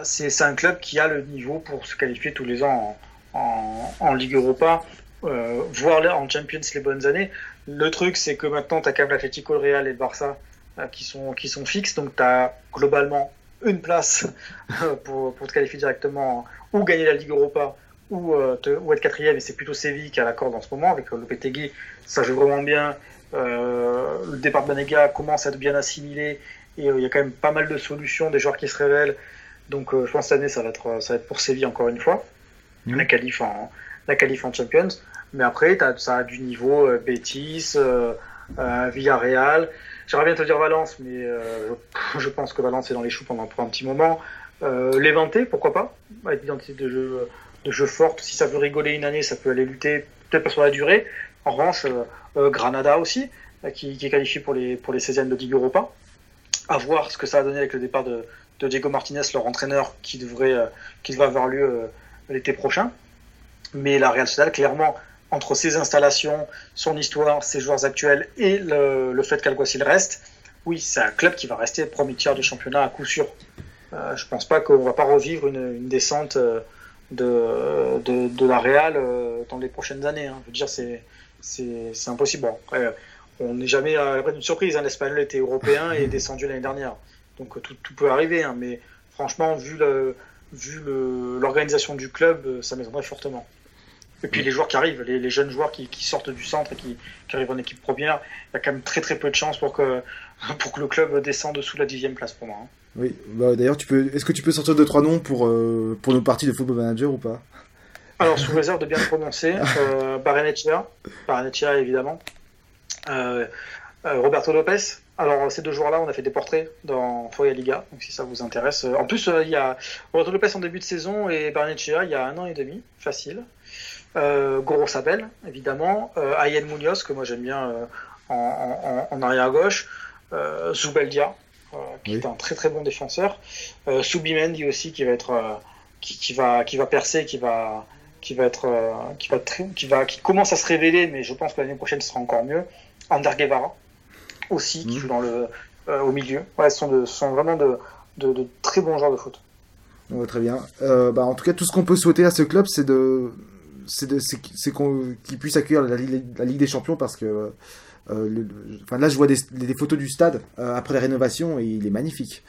Speaker 6: c'est un club qui a le niveau pour se qualifier tous les ans en, en, en Ligue Europa, voire en Champions les bonnes années. Le truc, c'est que maintenant, tu as quand même l'Atlético, le Real et le Barça qui, sont, qui sont fixes, donc tu as globalement une place pour, pour te qualifier directement ou gagner la Ligue Europa ou, euh, te, ou être quatrième, et c'est plutôt Séville qui a l'accord dans ce moment, avec euh, le Lopetegui, ça joue vraiment bien. Euh, le départ de Banega commence à être bien assimilé, et il y a quand même pas mal de solutions, des joueurs qui se révèlent. Donc je pense que cette année, ça va, être, ça va être pour Séville encore une fois, mmh. la, qualif en, la qualif en Champions. Mais après, as, ça a du niveau euh, Betis, euh, Villarreal. J'aimerais bien te dire Valence, mais je, je, pense que Valence est dans les choux pendant pour un petit moment. Euh, Léventé, pourquoi pas, avec l'identité de jeu de jeu forte. Si ça veut rigoler une année, ça peut aller lutter peut-être pas sur la durée. En revanche, euh, euh, Granada aussi, euh, qui, qui, est qualifié pour les, pour les 16e de Ligue Europa. À voir ce que ça a donné avec le départ de, de Diego Martinez, leur entraîneur, qui devrait, euh, qui devrait avoir lieu euh, l'été prochain. Mais la Real Sociedad, clairement, entre ses installations, son histoire, ses joueurs actuels et le, le fait qu'Alguacil reste, oui, c'est un club qui va rester premier tiers du championnat à coup sûr. Euh, je pense pas qu'on va pas revivre une, une descente de, de, de, la Real euh, dans les prochaines années. Hein. Je veux dire, c'est, c'est, c'est impossible. Bon, après, on n'est jamais à l'abri d'une surprise. Hein. L'Espagnol était européen et est descendu l'année dernière. Donc tout, tout peut arriver. Hein. Mais franchement, vu, le, vu le, l'organisation du club, ça m'étonnerait fortement. Et puis les joueurs qui arrivent, les, les jeunes joueurs qui, qui, sortent du centre et qui, qui, arrivent en équipe première, il y a quand même très très peu de chances pour que, pour que le club descende sous la dixième place pour moi. Hein.
Speaker 5: Oui, bah, d'ailleurs, tu peux. Est-ce que tu peux sortir deux trois noms pour euh, pour nos parties de Football Manager ou pas?
Speaker 6: Alors sous réserve de bien le prononcer, euh, Barrenechea, Barrenechea évidemment, euh, euh, Roberto Lopez. Alors ces deux joueurs-là, on a fait des portraits dans Foya Liga, donc si ça vous intéresse. En plus, il y a Roberto Lopez en début de saison et Barrenechea il y a un an et demi, facile. Goro Sabel, évidemment, Ayen Munoz, que moi j'aime bien en, en, en, arrière gauche, Zubeldia, qui oui. est un très très bon défenseur, euh, Subimendi aussi qui va être qui, qui, va qui va percer, qui va qui va être qui va qui va qui commence à se révéler, mais je pense que l'année prochaine sera encore mieux. Ander Guevara aussi qui mmh. joue dans le au milieu. Ouais, ce sont, de, ce sont vraiment de, de, de, très bons joueurs de foot.
Speaker 5: Ouais, très bien. bah, en tout cas, tout ce qu'on peut souhaiter à ce club, c'est de c'est qu'on qu'ils puissent accueillir la, la, Ligue des Champions parce que euh, le, enfin là je vois des, des photos du stade euh, après la rénovation et il est magnifique.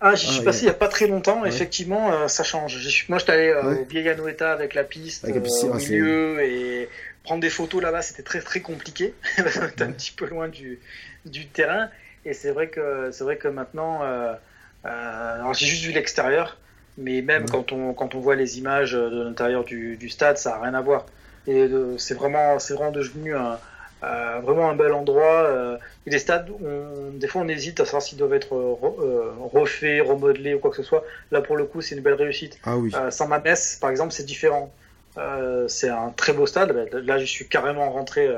Speaker 6: Ah, j'y suis ah, passé il n'y a... a pas très longtemps, ouais. effectivement, euh, ça change. Moi, j'étais allé ouais. au Vieja Noeta avec la piste, avec la piscine, au milieu, et prendre des photos là-bas, c'était très très compliqué. T'es un petit peu loin du, du terrain, et c'est vrai que c'est vrai que maintenant, alors j'ai juste vu l'extérieur, mais même ouais. quand on quand on voit les images de l'intérieur du, du, stade, ça a rien à voir. Et c'est vraiment c'est vraiment devenu un euh, vraiment un bel endroit. Euh, et les stades, on, des fois on hésite à savoir s'ils doivent être euh, refaits, remodelés ou quoi que ce soit. Là pour le coup, c'est une belle réussite.
Speaker 5: Ah oui.
Speaker 6: San Mamés, par exemple, c'est différent. c'est un très beau stade. Là, je suis carrément rentré.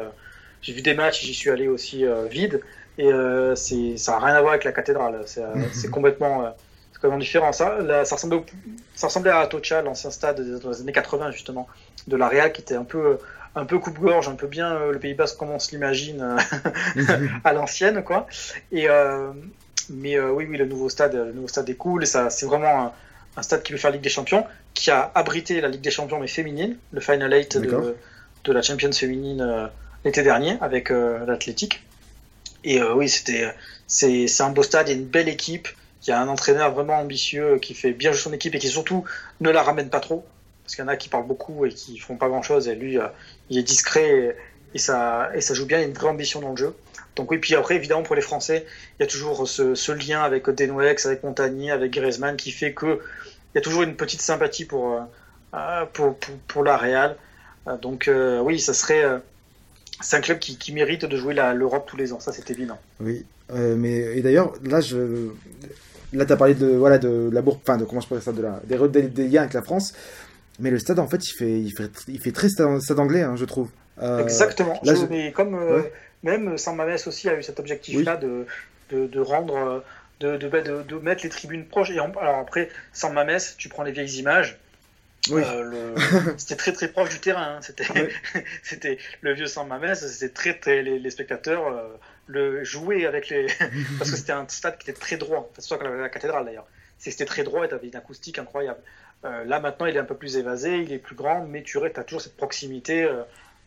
Speaker 6: J'ai vu des matchs, j'y suis allé aussi vide. Et c'est ça n'a rien à voir avec la cathédrale. C'est complètement complètement différent. Ça, là, ça, ressemblait, au, ça ressemblait à Atocha, l'ancien stade dans les années 80 justement, de la Real, qui était un peu un peu coupe-gorge, un peu bien euh, le Pays Basque comme on se l'imagine euh, à l'ancienne, quoi. Et euh, mais euh, oui, oui, le nouveau stade, le nouveau stade est cool. Et ça, c'est vraiment un, un, stade qui veut faire Ligue des Champions, qui a abrité la Ligue des Champions mais féminine, le Final Eight de, de, la Champions féminine euh, l'été dernier avec euh, l'Athletic. Et oui, c'était, c'est, c'est un beau stade, il y a une belle équipe. Il y a un entraîneur vraiment ambitieux qui fait bien jouer son équipe et qui surtout ne la ramène pas trop parce qu'il y en a qui parlent beaucoup et qui font pas grand chose et lui euh, il est discret et ça, joue bien, il y a une vraie ambition dans le jeu. Donc oui, puis après, évidemment, pour les Français, il y a toujours ce, lien avec Denouex, avec Montagny, avec Griezmann, qui fait que il y a toujours une petite sympathie pour, euh, pour, la Real. Euh, donc euh, oui, ça serait... c'est un club qui, mérite de jouer l'Europe tous les ans, ça c'est évident.
Speaker 5: Oui, mais et d'ailleurs, là. Là, tu as parlé de, voilà, de la bourre, enfin, de comment je pourrais ça, des, liens avec la France. Mais le stade, en fait, il fait, il fait, il fait très stade anglais, hein, je trouve.
Speaker 6: Exactement. Là, je... Mais comme même San Mamès aussi a eu cet objectif-là de, de, de, rendre, de, de, de, mettre les tribunes proches. Et alors après, San Mamès, tu prends les vieilles images. Oui. Euh, c'était très très proche du terrain. Hein. C'était, c'était le vieux San Mamès. C'était très très les, spectateurs euh, le jouaient avec les parce que c'était un stade qui était très droit. C'est ça que la, cathédrale d'ailleurs. C'était très droit et t'avais une acoustique incroyable. Euh, là maintenant, il est un peu plus évasé, il est plus grand, mais tu as toujours cette proximité.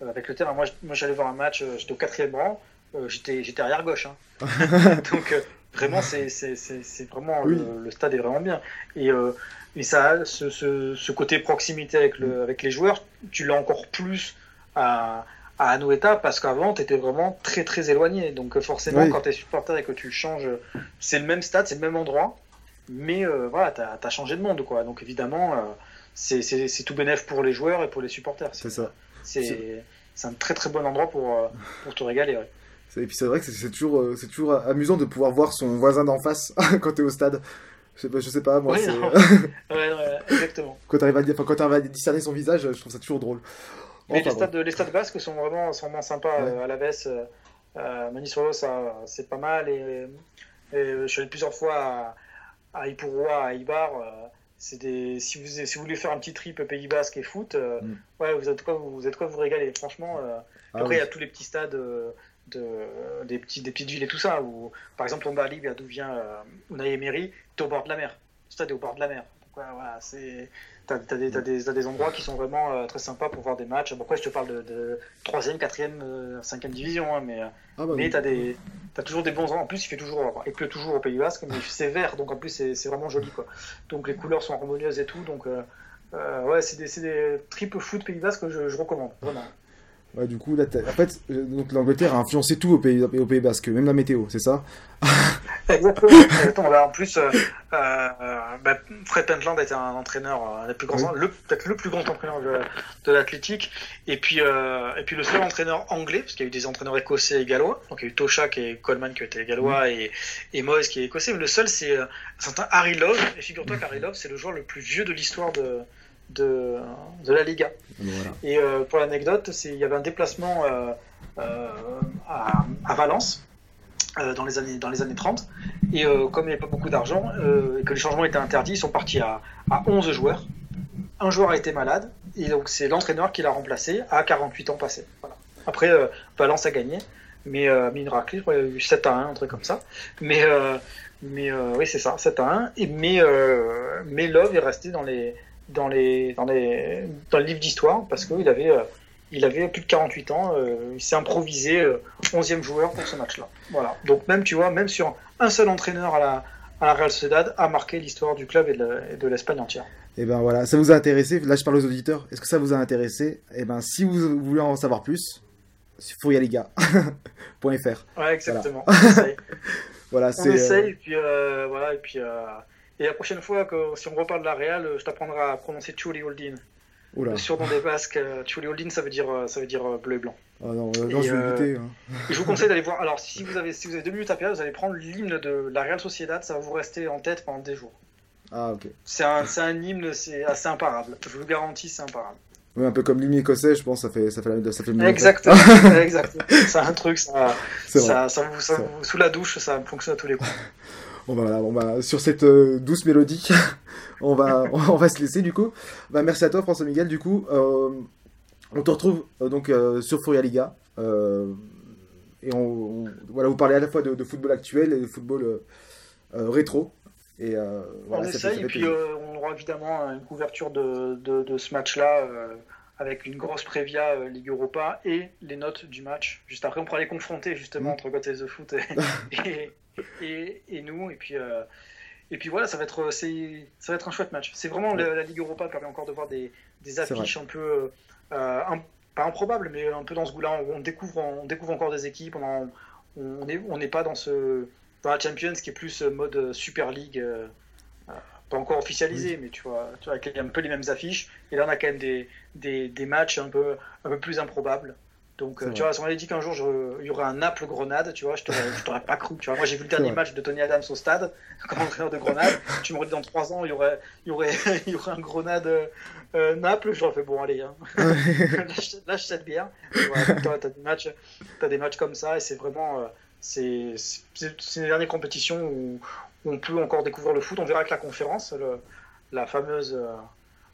Speaker 6: Euh, avec le terrain. Moi, j'allais voir un match, euh, j'étais au quatrième rang, euh, j'étais, j'étais arrière gauche. Hein. Donc vraiment, c'est, c'est, c'est, vraiment le, stade est vraiment bien. Et, et ça, ce, ce, ce, côté proximité avec, le, avec les joueurs, tu l'as encore plus à, à Anoeta parce qu'avant, tu étais vraiment très très éloigné. Donc forcément, quand tu es supporter et que tu changes, c'est le même stade, c'est le même endroit, mais voilà, tu as, changé de monde. quoi. Donc évidemment, c'est, c'est, tout bénéf pour les joueurs et pour les supporters.
Speaker 5: C'est ça.
Speaker 6: C'est un très très bon endroit pour, euh, pour te régaler.
Speaker 5: Et puis c'est vrai que c'est toujours, euh, c'est toujours amusant de pouvoir voir son voisin d'en face quand tu es au stade. Je sais pas, je sais pas moi.
Speaker 6: c'est... ouais, ouais, exactement.
Speaker 5: quand tu arrives, à, discerner son visage, je trouve ça toujours drôle.
Speaker 6: Mais les, stades, les stades basques sont vraiment, sont vraiment sympas. Euh, à la baisse, euh, ça, c'est pas mal. Et, je suis allé plusieurs fois à, à Ipurua, à Ibar c'est des si vous si vous voulez faire un petit trip Pays Basque et foot euh, mm. ouais vous êtes quoi vous, êtes quoi vous régaler franchement euh, ah après il y a tous les petits stades euh, de, des petits des petites villes et tout ça où par exemple Tombali d'où vient euh, Unai Emery t'es au bord de la mer. Le stade est au bord de la mer. Donc voilà c'est t'as as des, endroits qui sont vraiment très sympas pour voir des matchs bon, après je te parle de, 3ème 4ème 5ème division hein, mais ah bah mais t'as des T'as toujours des bons endroits. En plus, il fait toujours, il pleut toujours au Pays Basque, mais c'est vert, donc en plus c'est vraiment joli quoi. Donc les couleurs sont harmonieuses et tout, donc euh, euh, ouais, c'est des, des tripes foot Pays Basque que je, je recommande vraiment.
Speaker 5: Ouais, du coup, là, en fait, euh, donc l'Angleterre a influencé tout au Pays, au pays Basque, même la météo, c'est ça?
Speaker 6: Exactement. en plus, euh, euh, bah, Fred Pentland été un entraîneur, euh, plus grands, le, peut-être le plus grand entraîneur de, de l'athlétique, et puis euh, et puis le seul entraîneur anglais, parce qu'il y a eu des entraîneurs écossais et gallois, donc il y a eu Toshak et Coleman qui étaient gallois et, et Moyes qui est écossais, mais le seul c'est un certain Harry Love, et figure-toi qu'Harry Love c'est le joueur le plus vieux de l'histoire de de, de la Liga. Et euh, pour l'anecdote, il y avait un déplacement euh, euh, à, à, Valence dans, les années, dans les années 30. Et comme il n'y avait pas beaucoup d'argent et que les changements étaient interdits, ils sont partis à, à 11 joueurs. Un joueur a été malade et donc c'est l'entraîneur qui l'a remplacé à 48 ans passés. Voilà. Après, Valence a gagné, mais, mais une raclée, il y a eu 7 à 1, un truc comme ça. Mais, mais oui, c'est ça, 7 à 1. Et, mais, mais Love est resté dans les, dans les dans les dans le livre d'histoire parce qu'il avait euh, il avait plus de 48 ans, euh, il s'est improvisé 11e euh, joueur pour ce match-là. Voilà. Donc même tu vois, même sur un seul entraîneur à la à la Real Sociedad a marqué l'histoire du club et de, l'Espagne entière.
Speaker 5: Et eh ben voilà, ça vous a intéressé? Là, je parle aux auditeurs. Est-ce que ça vous a intéressé? Et eh ben, si vous voulez en savoir plus, fourialiga.fr.
Speaker 6: Ouais, exactement.
Speaker 5: Voilà,
Speaker 6: on essaye, et puis voilà, et puis et la prochaine fois que si on reparle de la Real, je t'apprendrai à prononcer Chuli Holdin. Le surnom des Basques, euh, Chuli Holdin, ça veut dire, euh, ça veut dire euh, bleu et blanc.
Speaker 5: Ah non, non je vais hein.
Speaker 6: Je vous conseille d'aller voir. Alors, si vous avez, si vous avez deux minutes à perdre, vous allez prendre l'hymne de la Real Sociedad, ça va vous rester en tête pendant des jours.
Speaker 5: Ah, ok.
Speaker 6: C'est un, un, hymne, c'est assez imparable. Je vous le garantis, c'est imparable.
Speaker 5: Oui, un peu comme l'hymne écossais, je pense, ça fait, ça fait, ça fait
Speaker 6: Exactement, exactement. C'est un truc, ça, ça, ça, vous, ça sous la douche, ça fonctionne à tous les coups.
Speaker 5: Bon bah voilà, on va sur cette euh, douce mélodie, on va on va se laisser du coup. Bah merci à toi François Miguel du coup. Euh, on te retrouve euh, donc sur Furia Liga et on, voilà vous parlez à la fois de, football actuel et de football rétro. Et,
Speaker 6: on essaye et puis on aura évidemment une couverture de, de, de ce match-là avec une grosse prévia Ligue Europa et les notes du match. Juste après, on pourra les confronter justement mmh. entre God the Foot et, et, et nous. Et puis, euh, et puis voilà, ça va, être, ça va être un chouette match. C'est vraiment la, Ligue Europa permet encore de voir des, des affiches un peu, euh, un, pas improbable, mais un peu dans ce goût-là. On découvre, on découvre encore des équipes. On n'est on pas dans ce dans la Champions qui est plus mode Super League pas encore officialisé, mais tu vois, tu vois, il y a un peu les mêmes affiches. Et là, on a quand même des, des, des matchs un peu, un peu plus improbables. Donc, euh, tu vois, si on m'avait dit qu'un jour il y aurait un Naples-Grenade, tu vois, je t'aurais pas cru. Tu vois, moi, j'ai vu le dernier match de Tony Adams au stade, comme entraîneur de Grenade. tu m'aurais dit dans trois ans, il y aurait, il y aurait, il y aurait un Grenade euh, Naples. J'aurais fait, bon, allez, hein. lâche, cette bière. Voilà, tu as des, matchs, as des matchs comme ça, et c'est vraiment. Euh, c'est les dernières compétitions où, on peut encore découvrir le foot. On verra avec la conférence, la, fameuse, euh,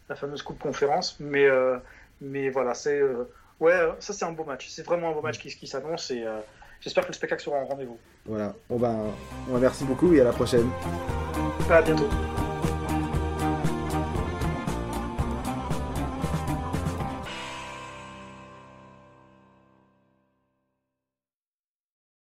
Speaker 6: la fameuse Coupe Conférence. Mais, euh, mais voilà, c'est. Euh, ouais, ça c'est un beau match. C'est vraiment un beau match qui, qui s'annonce et j'espère que le spectacle sera en rendez-vous.
Speaker 5: Voilà, bon ben, merci beaucoup et à la prochaine.
Speaker 6: À bientôt.